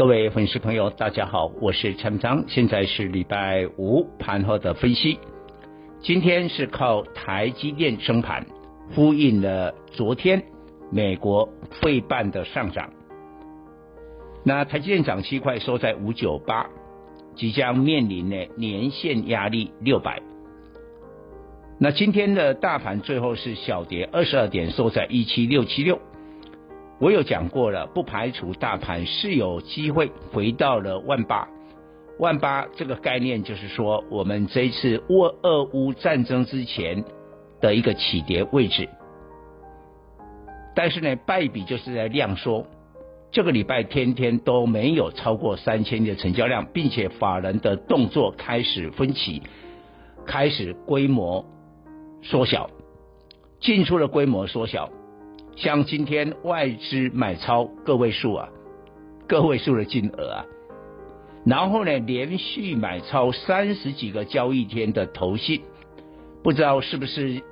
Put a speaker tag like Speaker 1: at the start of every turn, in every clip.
Speaker 1: 各位粉丝朋友，大家好，我是陈章，现在是礼拜五盘后的分析。今天是靠台积电升盘，呼应了昨天美国费半的上涨。那台积电涨七块，收在五九八，即将面临呢年线压力六百。那今天的大盘最后是小跌二十二点，收在一七六七六。我有讲过了，不排除大盘是有机会回到了万八。万八这个概念就是说，我们这一次沃俄乌战争之前的一个起跌位置。但是呢，败笔就是在量缩，这个礼拜天天都没有超过三千亿的成交量，并且法人的动作开始分歧，开始规模。缩小，进出的规模缩小，像今天外资买超个位数啊，个位数的金额啊，然后呢，连续买超三十几个交易天的投信，不知道是不是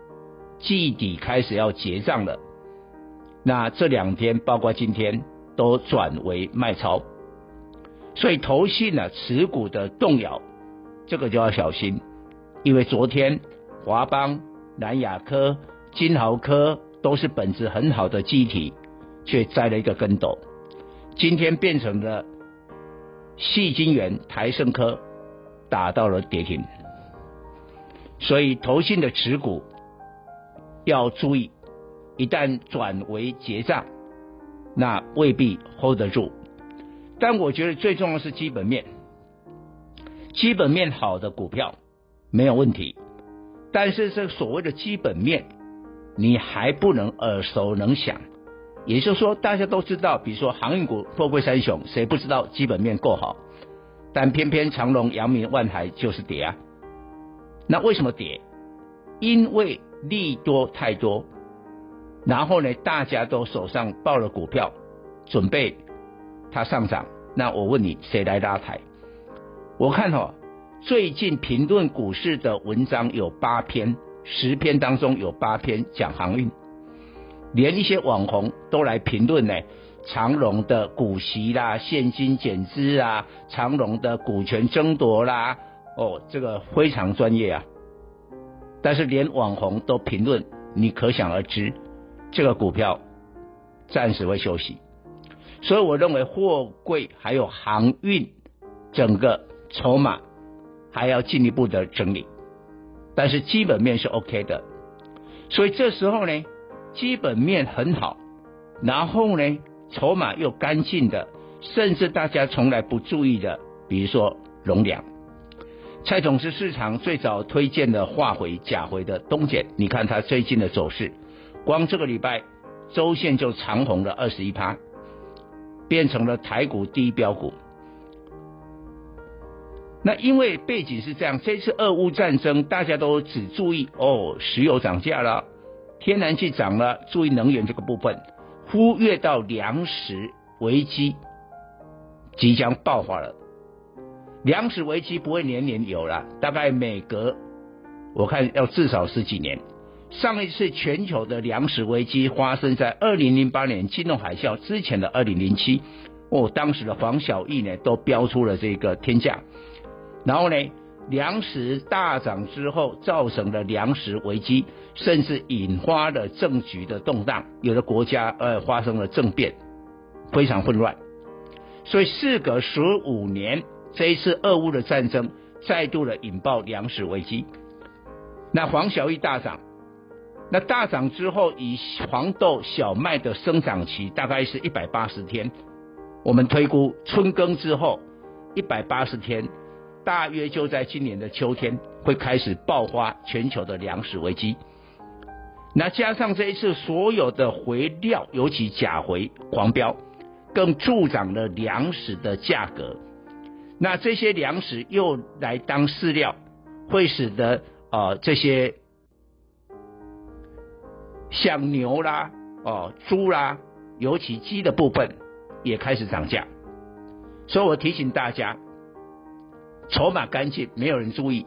Speaker 1: 季底开始要结账了？那这两天包括今天都转为卖超，所以投信呢持股的动摇，这个就要小心，因为昨天华邦。南亚科、金豪科都是本质很好的机体，却栽了一个跟斗。今天变成了矽晶圆、台盛科打到了跌停，所以投信的持股要注意，一旦转为结账，那未必 hold 得住。但我觉得最重要是基本面，基本面好的股票没有问题。但是这所谓的基本面，你还不能耳熟能详。也就是说，大家都知道，比如说航运股、货柜三雄，谁不知道基本面够好？但偏偏长隆、阳明、万海就是跌啊。那为什么跌？因为利多太多，然后呢，大家都手上抱了股票，准备它上涨。那我问你，谁来拉抬？我看哦。最近评论股市的文章有八篇，十篇当中有八篇讲航运，连一些网红都来评论呢。长荣的股息啦、现金减资啊，长荣的股权争夺啦，哦，这个非常专业啊。但是连网红都评论，你可想而知，这个股票暂时会休息。所以我认为货柜还有航运整个筹码。还要进一步的整理，但是基本面是 OK 的，所以这时候呢，基本面很好，然后呢，筹码又干净的，甚至大家从来不注意的，比如说荣良，蔡总是市场最早推荐的化肥、钾肥的东碱，你看它最近的走势，光这个礼拜周线就长红了二十一趴，变成了台股第一标股。那因为背景是这样，这次俄乌战争，大家都只注意哦，石油涨价了，天然气涨了，注意能源这个部分，忽略到粮食危机即将爆发了。粮食危机不会年年有了，大概每隔我看要至少十几年。上一次全球的粮食危机发生在二零零八年金融海啸之前的二零零七，哦，当时的黄小玉呢都标出了这个天价。然后呢，粮食大涨之后，造成了粮食危机，甚至引发了政局的动荡，有的国家呃发生了政变，非常混乱。所以事隔十五年，这一次俄乌的战争再度的引爆粮食危机。那黄小玉大涨，那大涨之后，以黄豆、小麦的生长期大概是一百八十天，我们推估春耕之后一百八十天。大约就在今年的秋天会开始爆发全球的粮食危机，那加上这一次所有的肥料，尤其钾肥狂飙，更助长了粮食的价格。那这些粮食又来当饲料，会使得呃这些像牛啦、哦猪啦，尤其鸡的部分也开始涨价。所以我提醒大家，筹码干净，没有人注意。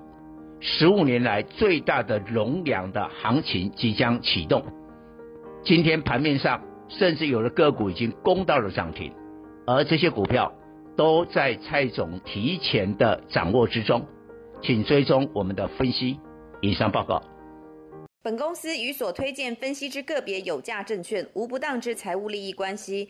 Speaker 1: 十五年来最大的农粮的行情即将启动。今天盘面上，甚至有的个股已经攻到了涨停，而这些股票都在蔡总提前的掌握之中。请追踪我们的分析。以上报告。
Speaker 2: 本公司与所推荐分析之个别有价证券无不当之财务利益关系。